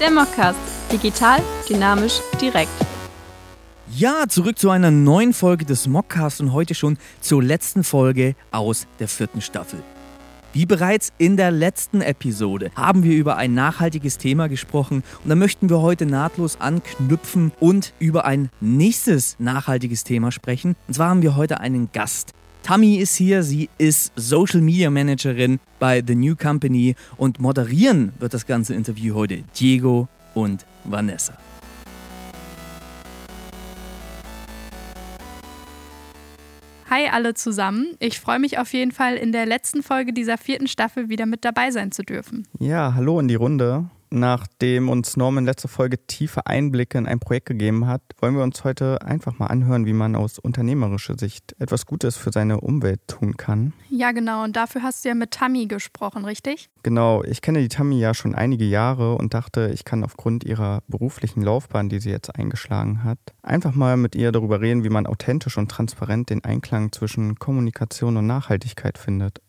Der Mockcast. Digital, dynamisch, direkt. Ja, zurück zu einer neuen Folge des Mockcasts und heute schon zur letzten Folge aus der vierten Staffel. Wie bereits in der letzten Episode haben wir über ein nachhaltiges Thema gesprochen und da möchten wir heute nahtlos anknüpfen und über ein nächstes nachhaltiges Thema sprechen. Und zwar haben wir heute einen Gast. Tammy ist hier, sie ist Social Media Managerin bei The New Company und moderieren wird das ganze Interview heute Diego und Vanessa. Hi alle zusammen. Ich freue mich auf jeden Fall, in der letzten Folge dieser vierten Staffel wieder mit dabei sein zu dürfen. Ja, hallo in die Runde. Nachdem uns Norman letzte Folge tiefe Einblicke in ein Projekt gegeben hat, wollen wir uns heute einfach mal anhören, wie man aus unternehmerischer Sicht etwas Gutes für seine Umwelt tun kann. Ja, genau. Und dafür hast du ja mit Tammy gesprochen, richtig? Genau. Ich kenne die Tammy ja schon einige Jahre und dachte, ich kann aufgrund ihrer beruflichen Laufbahn, die sie jetzt eingeschlagen hat, einfach mal mit ihr darüber reden, wie man authentisch und transparent den Einklang zwischen Kommunikation und Nachhaltigkeit findet.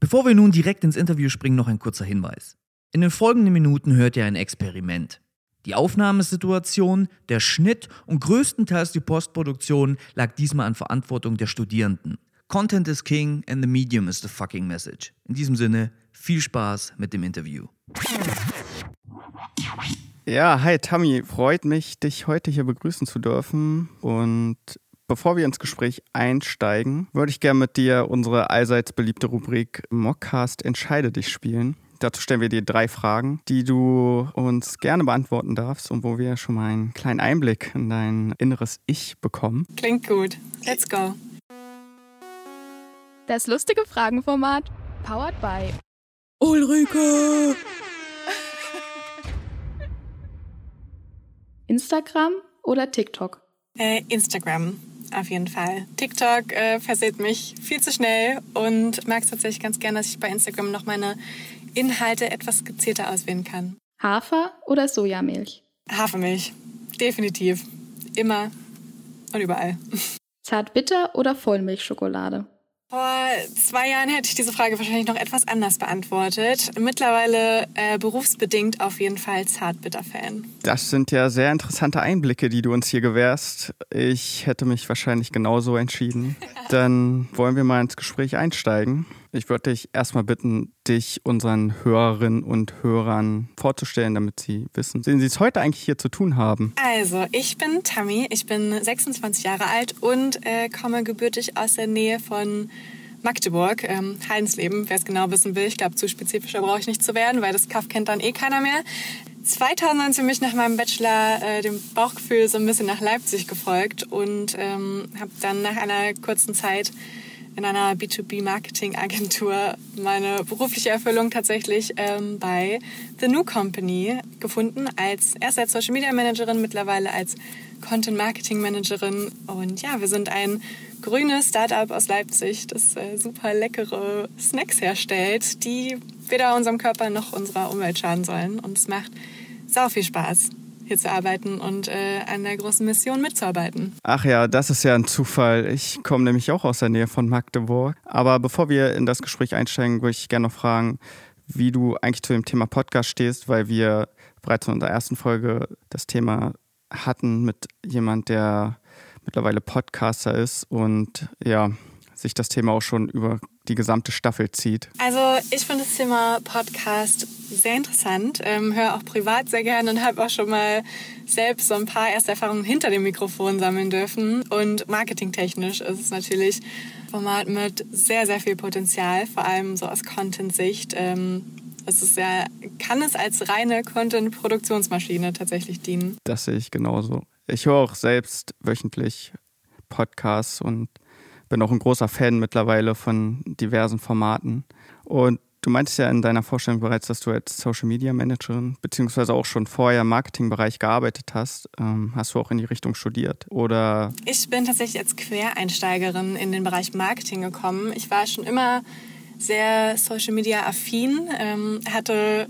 Bevor wir nun direkt ins Interview springen, noch ein kurzer Hinweis. In den folgenden Minuten hört ihr ein Experiment. Die Aufnahmesituation, der Schnitt und größtenteils die Postproduktion lag diesmal an Verantwortung der Studierenden. Content is king and the medium is the fucking message. In diesem Sinne, viel Spaß mit dem Interview. Ja, hi Tammy, freut mich, dich heute hier begrüßen zu dürfen und Bevor wir ins Gespräch einsteigen, würde ich gerne mit dir unsere allseits beliebte Rubrik Mockcast Entscheide dich spielen. Dazu stellen wir dir drei Fragen, die du uns gerne beantworten darfst und wo wir schon mal einen kleinen Einblick in dein inneres Ich bekommen. Klingt gut. Let's go. Das lustige Fragenformat, powered by Ulrike! Instagram oder TikTok? Äh, Instagram auf jeden Fall. TikTok äh, verseht mich viel zu schnell und mag es tatsächlich ganz gern, dass ich bei Instagram noch meine Inhalte etwas gezielter auswählen kann. Hafer oder Sojamilch? Hafermilch. Definitiv. Immer und überall. Zartbitter oder Vollmilchschokolade? Vor zwei Jahren hätte ich diese Frage wahrscheinlich noch etwas anders beantwortet. Mittlerweile äh, berufsbedingt auf jeden Fall Zartbitter-Fan. Das sind ja sehr interessante Einblicke, die du uns hier gewährst. Ich hätte mich wahrscheinlich genauso entschieden. Dann wollen wir mal ins Gespräch einsteigen. Ich würde dich erstmal bitten, dich unseren Hörerinnen und Hörern vorzustellen, damit sie wissen, sehen sie es heute eigentlich hier zu tun haben. Also, ich bin Tammy, ich bin 26 Jahre alt und äh, komme gebürtig aus der Nähe von Magdeburg, ähm, Heidensleben, wer es genau wissen will. Ich glaube, zu spezifischer brauche ich nicht zu werden, weil das Kaff kennt dann eh keiner mehr. 2019 bin ich nach meinem Bachelor äh, dem Bauchgefühl so ein bisschen nach Leipzig gefolgt und ähm, habe dann nach einer kurzen Zeit in einer B2B-Marketing-Agentur meine berufliche Erfüllung tatsächlich ähm, bei The New Company gefunden. Als erst als Social Media Managerin, mittlerweile als Content Marketing Managerin. Und ja, wir sind ein grünes Startup aus Leipzig, das äh, super leckere Snacks herstellt, die weder unserem Körper noch unserer Umwelt schaden sollen. Und es macht sau viel Spaß hier zu arbeiten und äh, an der großen Mission mitzuarbeiten. Ach ja, das ist ja ein Zufall. Ich komme nämlich auch aus der Nähe von Magdeburg. Aber bevor wir in das Gespräch einsteigen, würde ich gerne noch fragen, wie du eigentlich zu dem Thema Podcast stehst, weil wir bereits in unserer ersten Folge das Thema hatten mit jemand, der mittlerweile Podcaster ist und ja, sich das Thema auch schon über die gesamte Staffel zieht? Also ich finde das Thema Podcast sehr interessant, ähm, höre auch privat sehr gerne und habe auch schon mal selbst so ein paar erste Erfahrungen hinter dem Mikrofon sammeln dürfen. Und marketingtechnisch ist es natürlich ein Format mit sehr, sehr viel Potenzial, vor allem so aus Content-Sicht. Ähm, es ist ja, kann es als reine Content-Produktionsmaschine tatsächlich dienen. Das sehe ich genauso. Ich höre auch selbst wöchentlich Podcasts und bin auch ein großer Fan mittlerweile von diversen Formaten. Und du meintest ja in deiner Vorstellung bereits, dass du als Social Media Managerin beziehungsweise auch schon vorher im Marketingbereich gearbeitet hast. Ähm, hast du auch in die Richtung studiert? Oder? Ich bin tatsächlich als Quereinsteigerin in den Bereich Marketing gekommen. Ich war schon immer sehr Social Media affin, ähm, hatte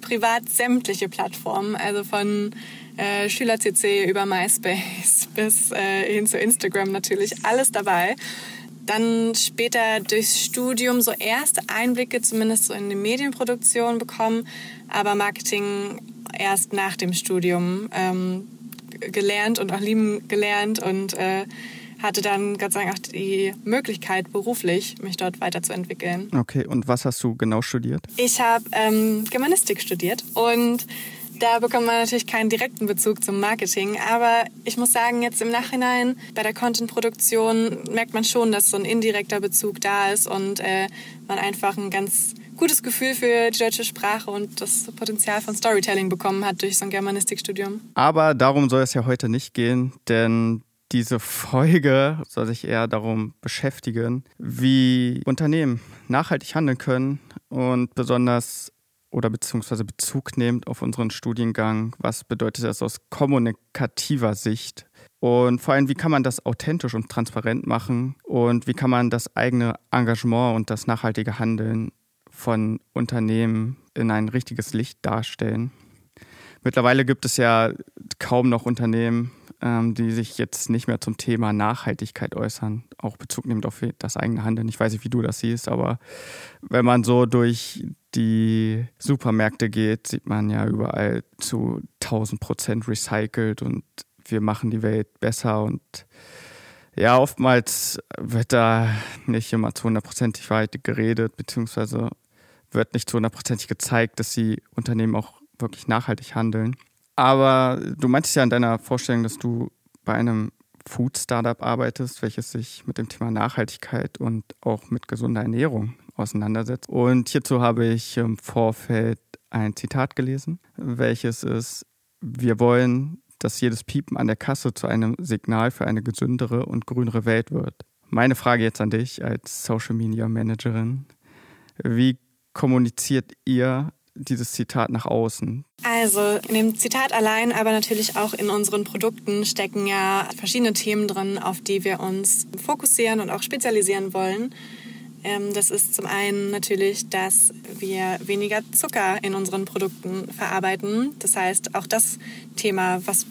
privat sämtliche Plattformen, also von äh, SchülerCC über MySpace bis äh, hin zu Instagram natürlich alles dabei. dann später durchs Studium so erste Einblicke zumindest so in die Medienproduktion bekommen, aber Marketing erst nach dem Studium ähm, gelernt und auch lieben gelernt und äh, hatte dann Gott sei Dank auch die Möglichkeit, beruflich mich dort weiterzuentwickeln. Okay, und was hast du genau studiert? Ich habe ähm, Germanistik studiert und da bekommt man natürlich keinen direkten Bezug zum Marketing, aber ich muss sagen, jetzt im Nachhinein bei der Content-Produktion merkt man schon, dass so ein indirekter Bezug da ist und äh, man einfach ein ganz gutes Gefühl für die deutsche Sprache und das Potenzial von Storytelling bekommen hat durch so ein Germanistikstudium. Aber darum soll es ja heute nicht gehen, denn diese Folge soll sich eher darum beschäftigen, wie Unternehmen nachhaltig handeln können und besonders oder beziehungsweise Bezug nehmend auf unseren Studiengang, was bedeutet das aus kommunikativer Sicht? Und vor allem, wie kann man das authentisch und transparent machen? Und wie kann man das eigene Engagement und das nachhaltige Handeln von Unternehmen in ein richtiges Licht darstellen. Mittlerweile gibt es ja kaum noch Unternehmen, ähm, die sich jetzt nicht mehr zum Thema Nachhaltigkeit äußern, auch Bezug nehmend auf das eigene Handeln. Ich weiß nicht, wie du das siehst, aber wenn man so durch die Supermärkte geht, sieht man ja überall zu 1000 Prozent recycelt und wir machen die Welt besser und ja, oftmals wird da nicht immer zu hundertprozentig weit geredet, beziehungsweise wird nicht zu hundertprozentig gezeigt, dass die Unternehmen auch wirklich nachhaltig handeln. Aber du meintest ja in deiner Vorstellung, dass du bei einem Food-Startup arbeitest, welches sich mit dem Thema Nachhaltigkeit und auch mit gesunder Ernährung auseinandersetzt. Und hierzu habe ich im Vorfeld ein Zitat gelesen, welches ist, wir wollen, dass jedes Piepen an der Kasse zu einem Signal für eine gesündere und grünere Welt wird. Meine Frage jetzt an dich als Social Media Managerin. Wie kommuniziert ihr dieses Zitat nach außen? Also in dem Zitat allein, aber natürlich auch in unseren Produkten stecken ja verschiedene Themen drin, auf die wir uns fokussieren und auch spezialisieren wollen. Ähm, das ist zum einen natürlich, dass wir weniger Zucker in unseren Produkten verarbeiten. Das heißt, auch das Thema, was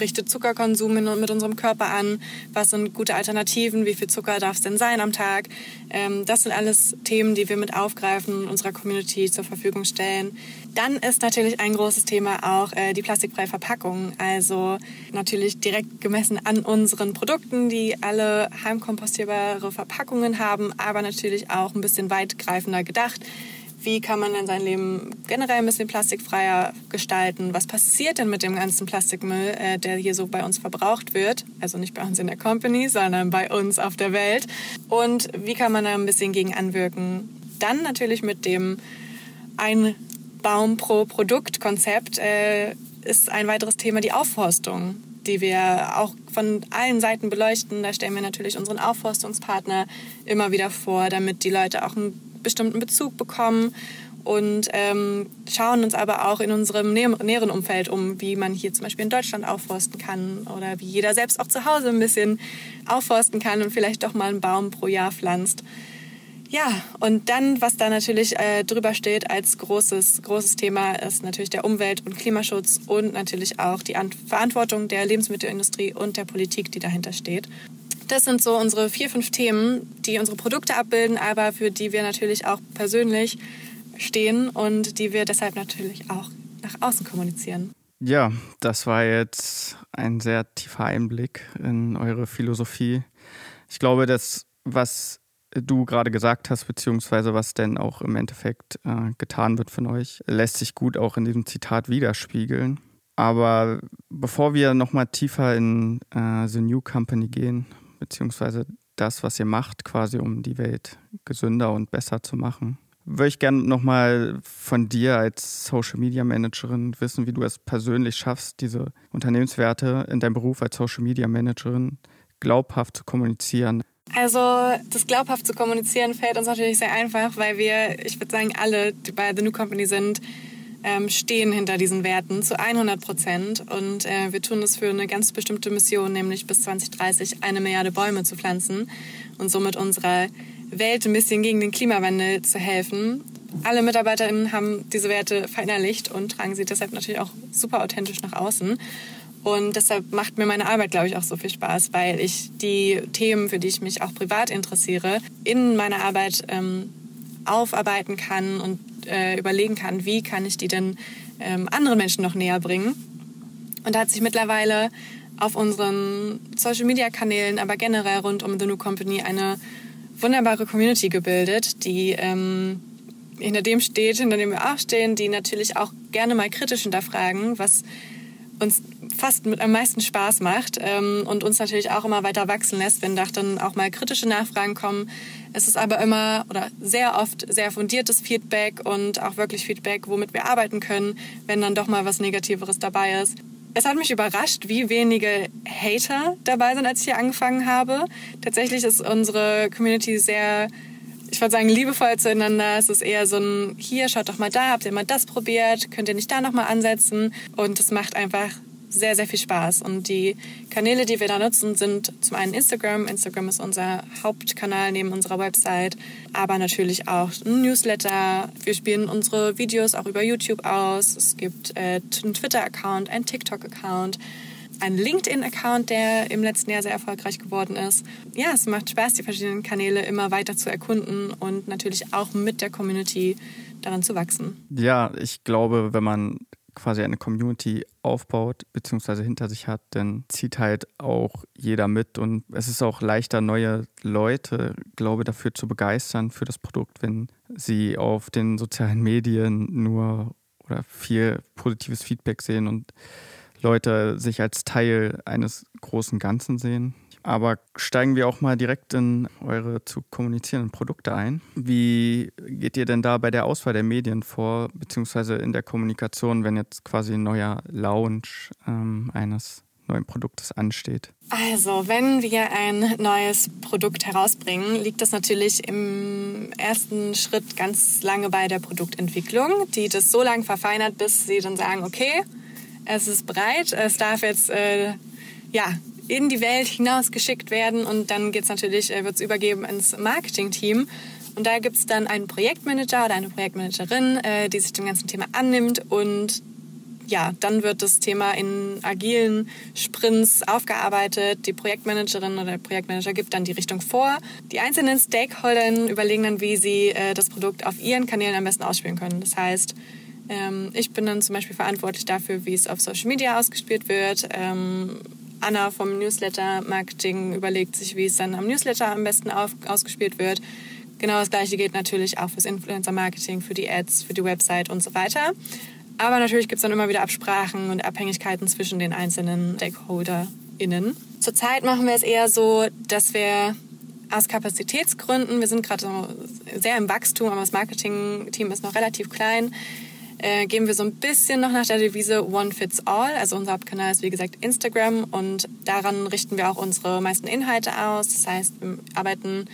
richtet Zuckerkonsum mit unserem Körper an? Was sind gute Alternativen? Wie viel Zucker darf es denn sein am Tag? Ähm, das sind alles Themen, die wir mit aufgreifen, unserer Community zur Verfügung stellen. Dann ist natürlich ein großes Thema auch äh, die plastikfreie Verpackung. Also natürlich direkt gemessen an unseren Produkten, die alle heimkompostierbare Verpackungen haben, aber natürlich auch ein bisschen weitgreifender gedacht wie kann man denn sein Leben generell ein bisschen plastikfreier gestalten? Was passiert denn mit dem ganzen Plastikmüll, äh, der hier so bei uns verbraucht wird? Also nicht bei uns in der Company, sondern bei uns auf der Welt. Und wie kann man da ein bisschen gegen anwirken? Dann natürlich mit dem ein Baum pro Produkt Konzept äh, ist ein weiteres Thema die Aufforstung die wir auch von allen Seiten beleuchten. Da stellen wir natürlich unseren Aufforstungspartner immer wieder vor, damit die Leute auch ein bestimmten Bezug bekommen und ähm, schauen uns aber auch in unserem näheren Umfeld um, wie man hier zum Beispiel in Deutschland aufforsten kann oder wie jeder selbst auch zu Hause ein bisschen aufforsten kann und vielleicht doch mal einen Baum pro Jahr pflanzt. Ja, und dann, was da natürlich äh, drüber steht als großes, großes Thema, ist natürlich der Umwelt- und Klimaschutz und natürlich auch die An Verantwortung der Lebensmittelindustrie und der Politik, die dahinter steht. Das sind so unsere vier, fünf Themen, die unsere Produkte abbilden, aber für die wir natürlich auch persönlich stehen und die wir deshalb natürlich auch nach außen kommunizieren. Ja, das war jetzt ein sehr tiefer Einblick in eure Philosophie. Ich glaube, das, was du gerade gesagt hast, beziehungsweise was denn auch im Endeffekt äh, getan wird von euch, lässt sich gut auch in diesem Zitat widerspiegeln. Aber bevor wir nochmal tiefer in äh, The New Company gehen, beziehungsweise das, was ihr macht, quasi um die Welt gesünder und besser zu machen. Würde ich gerne nochmal von dir als Social Media Managerin wissen, wie du es persönlich schaffst, diese Unternehmenswerte in deinem Beruf als Social Media Managerin glaubhaft zu kommunizieren. Also das glaubhaft zu kommunizieren fällt uns natürlich sehr einfach, weil wir, ich würde sagen, alle, die bei The New Company sind, ähm, stehen hinter diesen Werten zu 100 Prozent. Und äh, wir tun das für eine ganz bestimmte Mission, nämlich bis 2030 eine Milliarde Bäume zu pflanzen und somit unserer Welt ein bisschen gegen den Klimawandel zu helfen. Alle MitarbeiterInnen haben diese Werte verinnerlicht und tragen sie deshalb natürlich auch super authentisch nach außen. Und deshalb macht mir meine Arbeit, glaube ich, auch so viel Spaß, weil ich die Themen, für die ich mich auch privat interessiere, in meiner Arbeit ähm, aufarbeiten kann und äh, überlegen kann, wie kann ich die denn ähm, anderen Menschen noch näher bringen. Und da hat sich mittlerweile auf unseren Social-Media-Kanälen, aber generell rund um The New Company eine wunderbare Community gebildet, die ähm, hinter dem steht, hinter dem wir auch stehen, die natürlich auch gerne mal kritisch hinterfragen, was uns fast mit am meisten Spaß macht ähm, und uns natürlich auch immer weiter wachsen lässt, wenn da dann auch mal kritische Nachfragen kommen. Es ist aber immer oder sehr oft sehr fundiertes Feedback und auch wirklich Feedback, womit wir arbeiten können, wenn dann doch mal was Negativeres dabei ist. Es hat mich überrascht, wie wenige Hater dabei sind, als ich hier angefangen habe. Tatsächlich ist unsere Community sehr, ich würde sagen, liebevoll zueinander. Es ist eher so ein, hier, schaut doch mal da, habt ihr mal das probiert, könnt ihr nicht da nochmal ansetzen? Und es macht einfach sehr, sehr viel Spaß. Und die Kanäle, die wir da nutzen, sind zum einen Instagram. Instagram ist unser Hauptkanal neben unserer Website, aber natürlich auch ein Newsletter. Wir spielen unsere Videos auch über YouTube aus. Es gibt äh, einen Twitter-Account, einen TikTok-Account einen LinkedIn-Account, der im letzten Jahr sehr erfolgreich geworden ist. Ja, es macht Spaß, die verschiedenen Kanäle immer weiter zu erkunden und natürlich auch mit der Community daran zu wachsen. Ja, ich glaube, wenn man quasi eine Community aufbaut bzw. hinter sich hat, dann zieht halt auch jeder mit und es ist auch leichter, neue Leute, glaube dafür zu begeistern für das Produkt, wenn sie auf den sozialen Medien nur oder viel positives Feedback sehen und Leute sich als Teil eines großen Ganzen sehen. Aber steigen wir auch mal direkt in eure zu kommunizierenden Produkte ein. Wie geht ihr denn da bei der Auswahl der Medien vor, beziehungsweise in der Kommunikation, wenn jetzt quasi ein neuer Launch ähm, eines neuen Produktes ansteht? Also, wenn wir ein neues Produkt herausbringen, liegt das natürlich im ersten Schritt ganz lange bei der Produktentwicklung, die das so lange verfeinert, bis sie dann sagen, okay, es ist bereit, es darf jetzt äh, ja in die Welt hinausgeschickt werden und dann geht's natürlich, äh, wird es übergeben ins Marketing-Team. Und da gibt's dann einen Projektmanager oder eine Projektmanagerin, äh, die sich dem ganzen Thema annimmt und ja, dann wird das Thema in agilen Sprints aufgearbeitet. Die Projektmanagerin oder der Projektmanager gibt dann die Richtung vor. Die einzelnen Stakeholder überlegen dann, wie sie äh, das Produkt auf ihren Kanälen am besten ausspielen können. Das heißt, ähm, ich bin dann zum Beispiel verantwortlich dafür, wie es auf Social Media ausgespielt wird. Ähm, Anna vom Newsletter Marketing überlegt sich, wie es dann am Newsletter am besten auf, ausgespielt wird. Genau das gleiche geht natürlich auch fürs Influencer Marketing, für die Ads, für die Website und so weiter. Aber natürlich gibt es dann immer wieder Absprachen und Abhängigkeiten zwischen den einzelnen StakeholderInnen. Zurzeit machen wir es eher so, dass wir aus Kapazitätsgründen, wir sind gerade so sehr im Wachstum, aber das Marketing-Team ist noch relativ klein, äh, gehen wir so ein bisschen noch nach der Devise One Fits All. Also unser Hauptkanal ist wie gesagt Instagram und daran richten wir auch unsere meisten Inhalte aus. Das heißt, wir arbeiten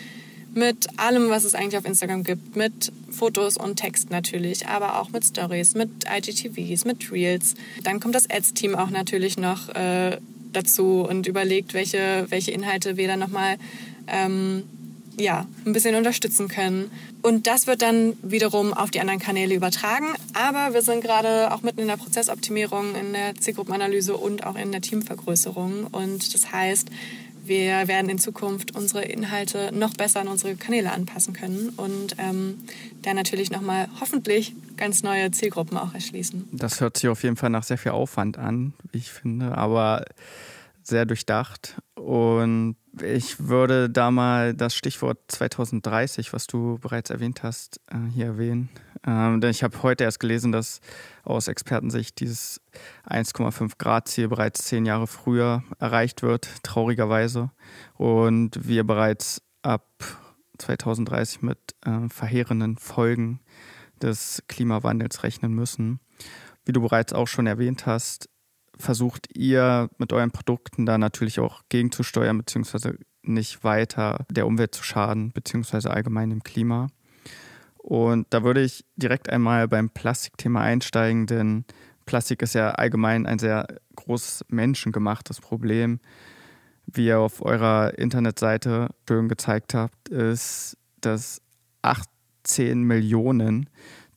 mit allem, was es eigentlich auf Instagram gibt, mit Fotos und Text natürlich, aber auch mit Stories, mit IGTVs, mit Reels. Dann kommt das Ads-Team auch natürlich noch äh, dazu und überlegt, welche, welche Inhalte wir dann nochmal ähm, ja, ein bisschen unterstützen können. Und das wird dann wiederum auf die anderen Kanäle übertragen. Aber wir sind gerade auch mitten in der Prozessoptimierung, in der Zielgruppenanalyse und auch in der Teamvergrößerung. Und das heißt, wir werden in Zukunft unsere Inhalte noch besser an unsere Kanäle anpassen können und ähm, dann natürlich nochmal hoffentlich ganz neue Zielgruppen auch erschließen. Das hört sich auf jeden Fall nach sehr viel Aufwand an, ich finde, aber sehr durchdacht. Und ich würde da mal das Stichwort 2030, was du bereits erwähnt hast, äh, hier erwähnen. Ähm, denn ich habe heute erst gelesen, dass aus Expertensicht dieses 1,5 Grad Ziel bereits zehn Jahre früher erreicht wird, traurigerweise. Und wir bereits ab 2030 mit äh, verheerenden Folgen des Klimawandels rechnen müssen. Wie du bereits auch schon erwähnt hast, versucht ihr mit euren Produkten da natürlich auch gegenzusteuern, beziehungsweise nicht weiter der Umwelt zu schaden, beziehungsweise allgemein dem Klima. Und da würde ich direkt einmal beim Plastikthema einsteigen, denn Plastik ist ja allgemein ein sehr großes menschengemachtes Problem. Wie ihr auf eurer Internetseite schön gezeigt habt, ist, dass 18 Millionen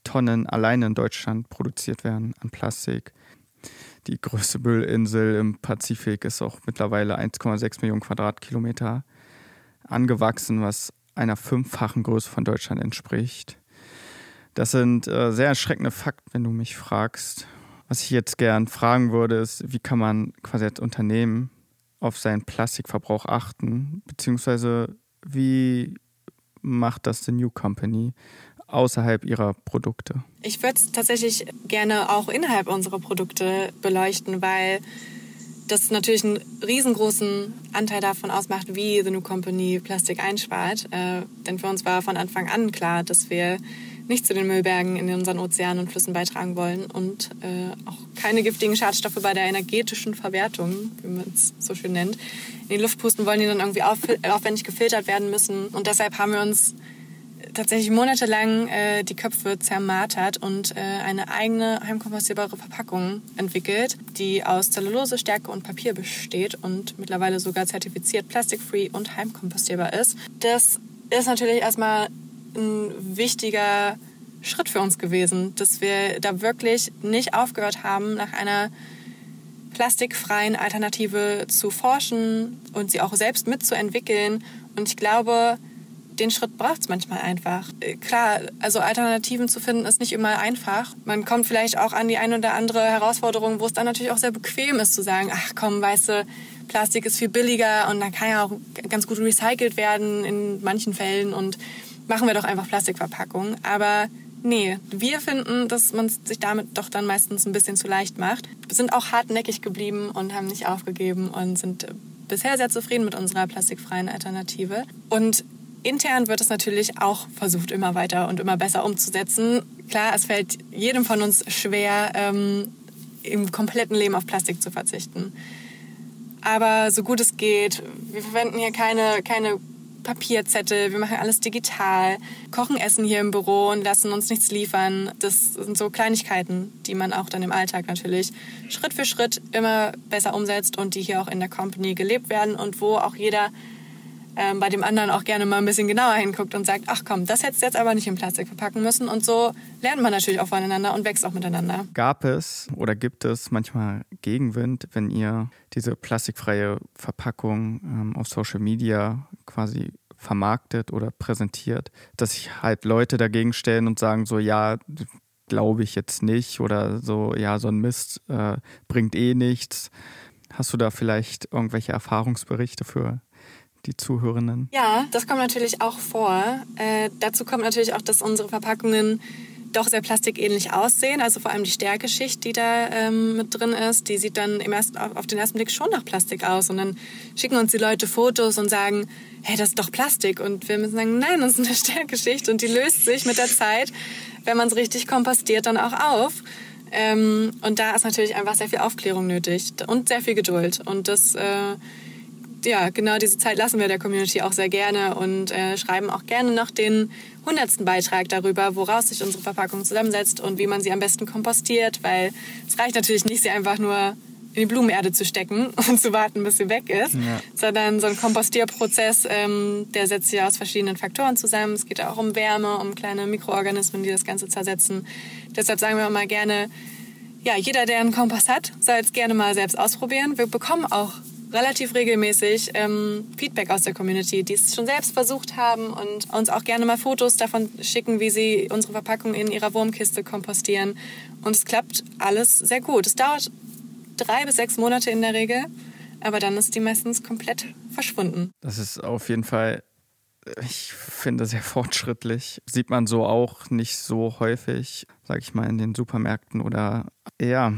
Tonnen alleine in Deutschland produziert werden an Plastik. Die größte Müllinsel im Pazifik ist auch mittlerweile 1,6 Millionen Quadratkilometer angewachsen, was einer fünffachen Größe von Deutschland entspricht. Das sind äh, sehr erschreckende Fakten, wenn du mich fragst. Was ich jetzt gern fragen würde, ist, wie kann man quasi als Unternehmen auf seinen Plastikverbrauch achten, beziehungsweise wie macht das The New Company außerhalb ihrer Produkte? Ich würde es tatsächlich gerne auch innerhalb unserer Produkte beleuchten, weil das natürlich einen riesengroßen Anteil davon ausmacht, wie The New Company Plastik einspart. Äh, denn für uns war von Anfang an klar, dass wir nicht zu den Müllbergen in unseren Ozeanen und Flüssen beitragen wollen und äh, auch keine giftigen Schadstoffe bei der energetischen Verwertung, wie man es so schön nennt, in die Luft pusten wollen, die dann irgendwie auf, aufwendig gefiltert werden müssen. Und deshalb haben wir uns tatsächlich monatelang äh, die Köpfe zermartert und äh, eine eigene heimkompostierbare Verpackung entwickelt, die aus Zellulose, Stärke und Papier besteht und mittlerweile sogar zertifiziert plastikfree und heimkompostierbar ist. Das ist natürlich erstmal ein wichtiger Schritt für uns gewesen, dass wir da wirklich nicht aufgehört haben, nach einer plastikfreien Alternative zu forschen und sie auch selbst mitzuentwickeln. Und ich glaube, den Schritt braucht es manchmal einfach. Äh, klar, also Alternativen zu finden ist nicht immer einfach. Man kommt vielleicht auch an die eine oder andere Herausforderung, wo es dann natürlich auch sehr bequem ist zu sagen, ach komm, weißt du, Plastik ist viel billiger und dann kann ja auch ganz gut recycelt werden in manchen Fällen und machen wir doch einfach Plastikverpackungen. Aber nee, wir finden, dass man sich damit doch dann meistens ein bisschen zu leicht macht. Wir sind auch hartnäckig geblieben und haben nicht aufgegeben und sind bisher sehr zufrieden mit unserer plastikfreien Alternative. Und intern wird es natürlich auch versucht, immer weiter und immer besser umzusetzen. Klar, es fällt jedem von uns schwer, ähm, im kompletten Leben auf Plastik zu verzichten. Aber so gut es geht, wir verwenden hier keine, keine Papierzettel, wir machen alles digital, kochen Essen hier im Büro und lassen uns nichts liefern. Das sind so Kleinigkeiten, die man auch dann im Alltag natürlich Schritt für Schritt immer besser umsetzt und die hier auch in der Company gelebt werden und wo auch jeder ähm, bei dem anderen auch gerne mal ein bisschen genauer hinguckt und sagt, ach komm, das hättest du jetzt aber nicht in Plastik verpacken müssen. Und so lernt man natürlich auch voneinander und wächst auch miteinander. Gab es oder gibt es manchmal Gegenwind, wenn ihr diese plastikfreie Verpackung ähm, auf Social Media quasi vermarktet oder präsentiert, dass sich halt Leute dagegen stellen und sagen so, ja, glaube ich jetzt nicht oder so, ja, so ein Mist äh, bringt eh nichts. Hast du da vielleicht irgendwelche Erfahrungsberichte für die Zuhörenden? Ja, das kommt natürlich auch vor. Äh, dazu kommt natürlich auch, dass unsere Verpackungen doch sehr plastikähnlich aussehen. Also vor allem die Stärkeschicht, die da ähm, mit drin ist, die sieht dann ersten, auf den ersten Blick schon nach Plastik aus. Und dann schicken uns die Leute Fotos und sagen, hey, das ist doch Plastik. Und wir müssen sagen, nein, das ist eine Stärkeschicht und die löst sich mit der Zeit, wenn man es richtig kompostiert, dann auch auf. Ähm, und da ist natürlich einfach sehr viel Aufklärung nötig und sehr viel Geduld. Und das äh, ja, genau diese Zeit lassen wir der Community auch sehr gerne und äh, schreiben auch gerne noch den hundertsten Beitrag darüber, woraus sich unsere Verpackung zusammensetzt und wie man sie am besten kompostiert, weil es reicht natürlich nicht, sie einfach nur in die Blumenerde zu stecken und zu warten, bis sie weg ist, ja. sondern so ein Kompostierprozess, ähm, der setzt sich aus verschiedenen Faktoren zusammen. Es geht auch um Wärme, um kleine Mikroorganismen, die das Ganze zersetzen. Deshalb sagen wir mal gerne, ja, jeder, der einen Kompost hat, soll es gerne mal selbst ausprobieren. Wir bekommen auch relativ regelmäßig ähm, Feedback aus der Community, die es schon selbst versucht haben und uns auch gerne mal Fotos davon schicken, wie sie unsere Verpackung in ihrer Wurmkiste kompostieren. Und es klappt alles sehr gut. Es dauert drei bis sechs Monate in der Regel, aber dann ist die meistens komplett verschwunden. Das ist auf jeden Fall, ich finde, sehr fortschrittlich. Sieht man so auch nicht so häufig, sag ich mal, in den Supermärkten oder ja,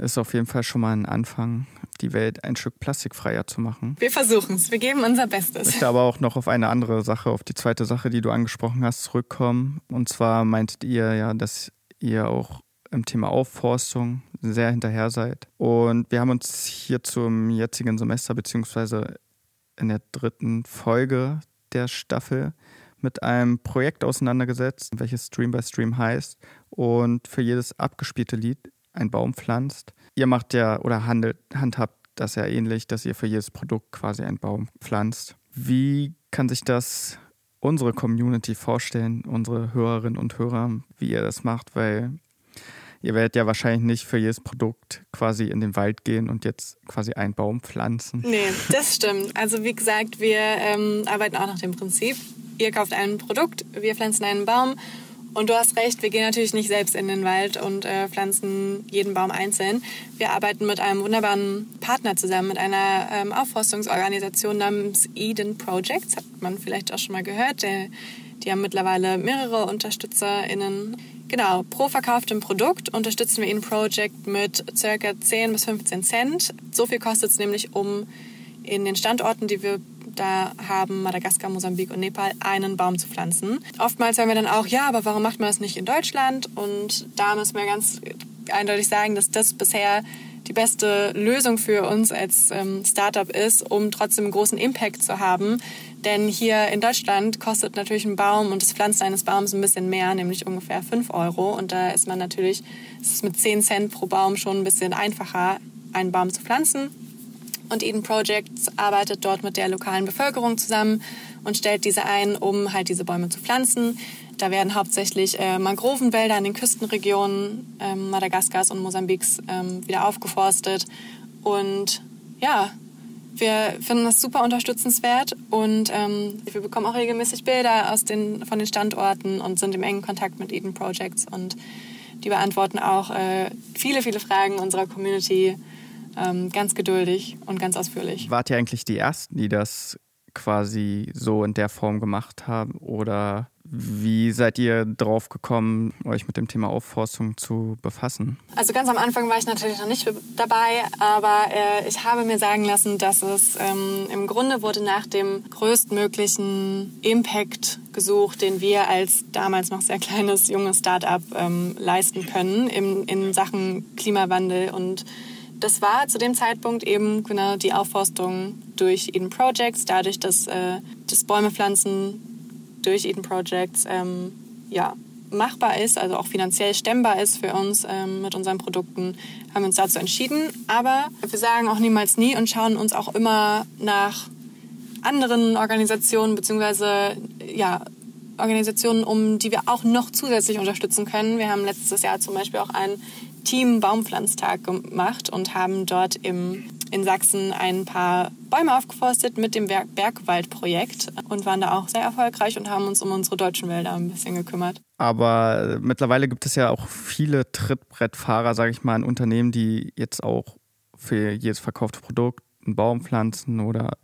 ist auf jeden Fall schon mal ein Anfang die Welt ein Stück plastikfreier zu machen. Wir versuchen es, wir geben unser Bestes. Ich möchte aber auch noch auf eine andere Sache, auf die zweite Sache, die du angesprochen hast, zurückkommen. Und zwar meintet ihr ja, dass ihr auch im Thema Aufforstung sehr hinterher seid. Und wir haben uns hier zum jetzigen Semester beziehungsweise in der dritten Folge der Staffel mit einem Projekt auseinandergesetzt, welches Stream by Stream heißt und für jedes abgespielte Lied ein Baum pflanzt. Ihr macht ja oder handelt, handhabt das ja ähnlich, dass ihr für jedes Produkt quasi einen Baum pflanzt. Wie kann sich das unsere Community vorstellen, unsere Hörerinnen und Hörer, wie ihr das macht? Weil ihr werdet ja wahrscheinlich nicht für jedes Produkt quasi in den Wald gehen und jetzt quasi einen Baum pflanzen. Nee, das stimmt. Also wie gesagt, wir ähm, arbeiten auch nach dem Prinzip, ihr kauft ein Produkt, wir pflanzen einen Baum und du hast recht, wir gehen natürlich nicht selbst in den Wald und äh, pflanzen jeden Baum einzeln. Wir arbeiten mit einem wunderbaren Partner zusammen, mit einer ähm, Aufforstungsorganisation namens Eden Projects. Hat man vielleicht auch schon mal gehört. Der, die haben mittlerweile mehrere UnterstützerInnen. Genau, pro verkauftem Produkt unterstützen wir Eden Project mit ca. 10 bis 15 Cent. So viel kostet es nämlich, um in den Standorten, die wir da haben Madagaskar, Mosambik und Nepal einen Baum zu pflanzen. Oftmals hören wir dann auch, ja, aber warum macht man das nicht in Deutschland? Und da müssen wir ganz eindeutig sagen, dass das bisher die beste Lösung für uns als ähm, Startup ist, um trotzdem einen großen Impact zu haben. Denn hier in Deutschland kostet natürlich ein Baum und das Pflanzen eines Baums ein bisschen mehr, nämlich ungefähr 5 Euro. Und da ist man natürlich, ist mit 10 Cent pro Baum schon ein bisschen einfacher, einen Baum zu pflanzen. Und Eden Projects arbeitet dort mit der lokalen Bevölkerung zusammen und stellt diese ein, um halt diese Bäume zu pflanzen. Da werden hauptsächlich äh, Mangrovenwälder in den Küstenregionen äh, Madagaskars und Mosambiks äh, wieder aufgeforstet. Und ja, wir finden das super unterstützenswert und ähm, wir bekommen auch regelmäßig Bilder aus den, von den Standorten und sind im engen Kontakt mit Eden Projects und die beantworten auch äh, viele, viele Fragen unserer Community ähm, ganz geduldig und ganz ausführlich. Wart ihr eigentlich die Ersten, die das quasi so in der Form gemacht haben? Oder wie seid ihr drauf gekommen, euch mit dem Thema Aufforstung zu befassen? Also ganz am Anfang war ich natürlich noch nicht dabei, aber äh, ich habe mir sagen lassen, dass es ähm, im Grunde wurde nach dem größtmöglichen Impact gesucht, den wir als damals noch sehr kleines, junges Start-up ähm, leisten können in, in Sachen Klimawandel und das war zu dem Zeitpunkt eben genau die Aufforstung durch Eden Projects, dadurch, dass äh, das Bäumepflanzen durch Eden Projects ähm, ja, machbar ist, also auch finanziell stemmbar ist für uns ähm, mit unseren Produkten, haben wir uns dazu entschieden. Aber wir sagen auch niemals nie und schauen uns auch immer nach anderen Organisationen beziehungsweise ja, Organisationen um, die wir auch noch zusätzlich unterstützen können. Wir haben letztes Jahr zum Beispiel auch einen Team Baumpflanztag gemacht und haben dort im, in Sachsen ein paar Bäume aufgeforstet mit dem Berg Bergwaldprojekt und waren da auch sehr erfolgreich und haben uns um unsere deutschen Wälder ein bisschen gekümmert. Aber mittlerweile gibt es ja auch viele Trittbrettfahrer, sage ich mal, in Unternehmen, die jetzt auch für jedes verkaufte Produkt einen Baum pflanzen oder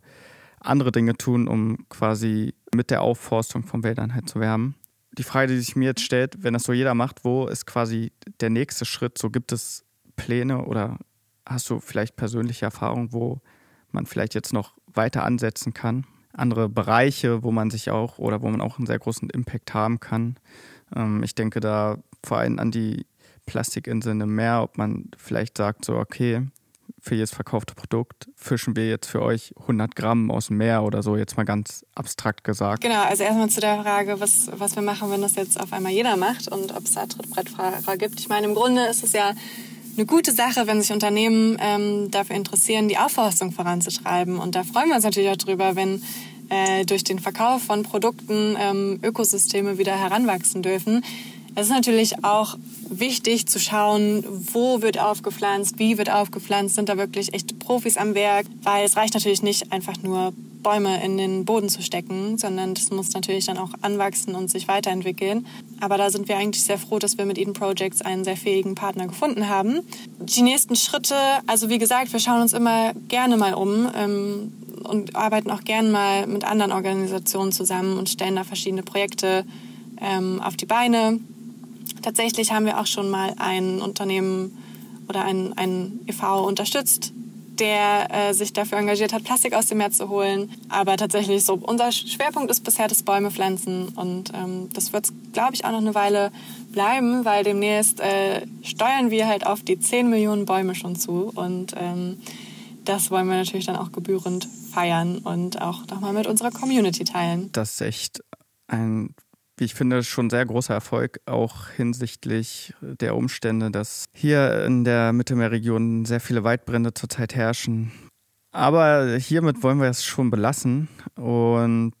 andere Dinge tun, um quasi mit der Aufforstung von Wäldern halt zu werben die Frage, die sich mir jetzt stellt, wenn das so jeder macht, wo ist quasi der nächste Schritt? So gibt es Pläne oder hast du vielleicht persönliche Erfahrungen, wo man vielleicht jetzt noch weiter ansetzen kann? Andere Bereiche, wo man sich auch oder wo man auch einen sehr großen Impact haben kann. Ähm, ich denke da vor allem an die Plastikinseln im Meer, ob man vielleicht sagt, so, okay, für jedes verkaufte Produkt fischen wir jetzt für euch 100 Gramm aus dem Meer oder so, jetzt mal ganz abstrakt gesagt. Genau, also erstmal zu der Frage, was, was wir machen, wenn das jetzt auf einmal jeder macht und ob es da Trittbrettfahrer gibt. Ich meine, im Grunde ist es ja eine gute Sache, wenn sich Unternehmen ähm, dafür interessieren, die Aufforstung voranzutreiben. Und da freuen wir uns natürlich auch drüber, wenn äh, durch den Verkauf von Produkten ähm, Ökosysteme wieder heranwachsen dürfen. Es ist natürlich auch wichtig zu schauen, wo wird aufgepflanzt, wie wird aufgepflanzt, sind da wirklich echte Profis am Werk, weil es reicht natürlich nicht einfach nur Bäume in den Boden zu stecken, sondern das muss natürlich dann auch anwachsen und sich weiterentwickeln. Aber da sind wir eigentlich sehr froh, dass wir mit Eden Projects einen sehr fähigen Partner gefunden haben. Die nächsten Schritte, also wie gesagt, wir schauen uns immer gerne mal um ähm, und arbeiten auch gerne mal mit anderen Organisationen zusammen und stellen da verschiedene Projekte ähm, auf die Beine. Tatsächlich haben wir auch schon mal ein Unternehmen oder ein, ein e.V. unterstützt, der äh, sich dafür engagiert hat, Plastik aus dem Meer zu holen. Aber tatsächlich so, unser Schwerpunkt ist bisher das Bäume pflanzen. Und ähm, das wird, glaube ich, auch noch eine Weile bleiben, weil demnächst äh, steuern wir halt auf die 10 Millionen Bäume schon zu. Und ähm, das wollen wir natürlich dann auch gebührend feiern und auch nochmal mit unserer Community teilen. Das ist echt ein wie ich finde, schon sehr großer Erfolg, auch hinsichtlich der Umstände, dass hier in der Mittelmeerregion sehr viele Waldbrände zurzeit herrschen. Aber hiermit wollen wir es schon belassen. Und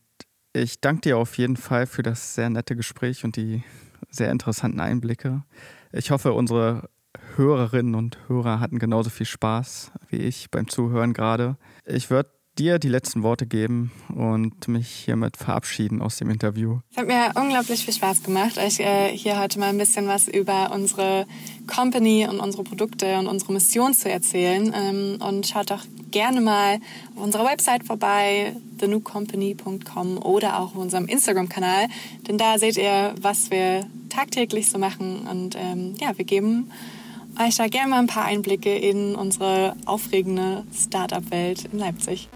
ich danke dir auf jeden Fall für das sehr nette Gespräch und die sehr interessanten Einblicke. Ich hoffe, unsere Hörerinnen und Hörer hatten genauso viel Spaß wie ich beim Zuhören gerade. Ich würde dir die letzten Worte geben und mich hiermit verabschieden aus dem Interview. Es hat mir unglaublich viel Spaß gemacht, euch äh, hier heute mal ein bisschen was über unsere Company und unsere Produkte und unsere Mission zu erzählen. Ähm, und schaut doch gerne mal auf unserer Website vorbei, thenewcompany.com oder auch auf unserem Instagram-Kanal, denn da seht ihr, was wir tagtäglich so machen. Und ähm, ja, wir geben euch da gerne mal ein paar Einblicke in unsere aufregende Startup-Welt in Leipzig.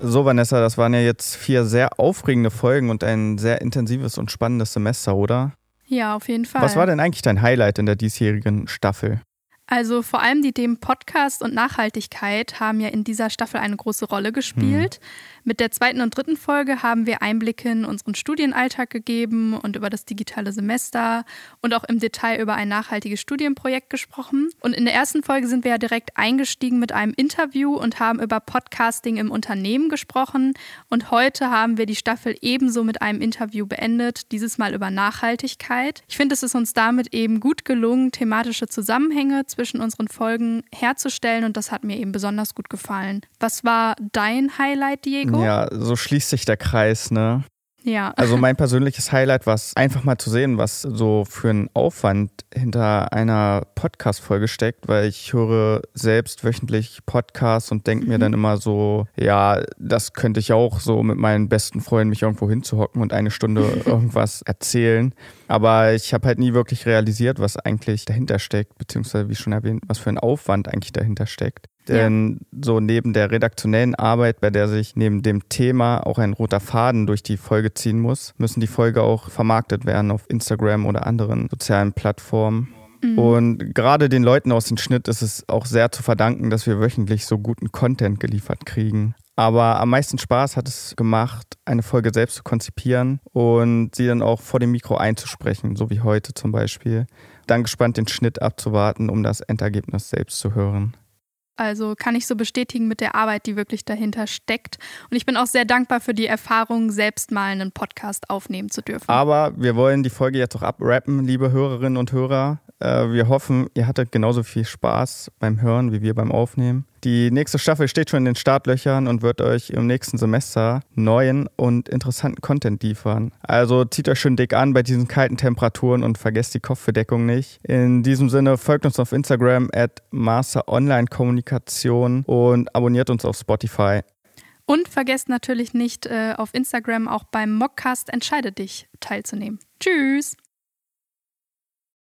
So, Vanessa, das waren ja jetzt vier sehr aufregende Folgen und ein sehr intensives und spannendes Semester, oder? Ja, auf jeden Fall. Was war denn eigentlich dein Highlight in der diesjährigen Staffel? Also vor allem die Themen Podcast und Nachhaltigkeit haben ja in dieser Staffel eine große Rolle gespielt. Hm. Mit der zweiten und dritten Folge haben wir Einblicke in unseren Studienalltag gegeben und über das digitale Semester und auch im Detail über ein nachhaltiges Studienprojekt gesprochen. Und in der ersten Folge sind wir ja direkt eingestiegen mit einem Interview und haben über Podcasting im Unternehmen gesprochen. Und heute haben wir die Staffel ebenso mit einem Interview beendet, dieses Mal über Nachhaltigkeit. Ich finde, es ist uns damit eben gut gelungen, thematische Zusammenhänge zwischen unseren Folgen herzustellen und das hat mir eben besonders gut gefallen. Was war dein Highlight, Diego? Ja, so schließt sich der Kreis, ne? Ja. Also mein persönliches Highlight war es einfach mal zu sehen, was so für ein Aufwand hinter einer Podcast-Folge steckt, weil ich höre selbst wöchentlich Podcasts und denke mhm. mir dann immer so, ja, das könnte ich auch so mit meinen besten Freunden mich irgendwo hinzuhocken und eine Stunde irgendwas erzählen. Aber ich habe halt nie wirklich realisiert, was eigentlich dahinter steckt, beziehungsweise wie schon erwähnt, was für ein Aufwand eigentlich dahinter steckt. Denn ja. so neben der redaktionellen Arbeit, bei der sich neben dem Thema auch ein roter Faden durch die Folge ziehen muss, müssen die Folge auch vermarktet werden auf Instagram oder anderen sozialen Plattformen. Mhm. Und gerade den Leuten aus dem Schnitt ist es auch sehr zu verdanken, dass wir wöchentlich so guten Content geliefert kriegen. Aber am meisten Spaß hat es gemacht, eine Folge selbst zu konzipieren und sie dann auch vor dem Mikro einzusprechen, so wie heute zum Beispiel. Dann gespannt den Schnitt abzuwarten, um das Endergebnis selbst zu hören. Also kann ich so bestätigen mit der Arbeit, die wirklich dahinter steckt. Und ich bin auch sehr dankbar für die Erfahrung, selbst mal einen Podcast aufnehmen zu dürfen. Aber wir wollen die Folge jetzt auch abrappen, liebe Hörerinnen und Hörer. Äh, wir hoffen, ihr hattet genauso viel Spaß beim Hören wie wir beim Aufnehmen. Die nächste Staffel steht schon in den Startlöchern und wird euch im nächsten Semester neuen und interessanten Content liefern. Also zieht euch schön dick an bei diesen kalten Temperaturen und vergesst die Kopfbedeckung nicht. In diesem Sinne folgt uns auf Instagram at Master Online Kommunikation und abonniert uns auf Spotify. Und vergesst natürlich nicht, äh, auf Instagram auch beim Mockcast Entscheide dich teilzunehmen. Tschüss!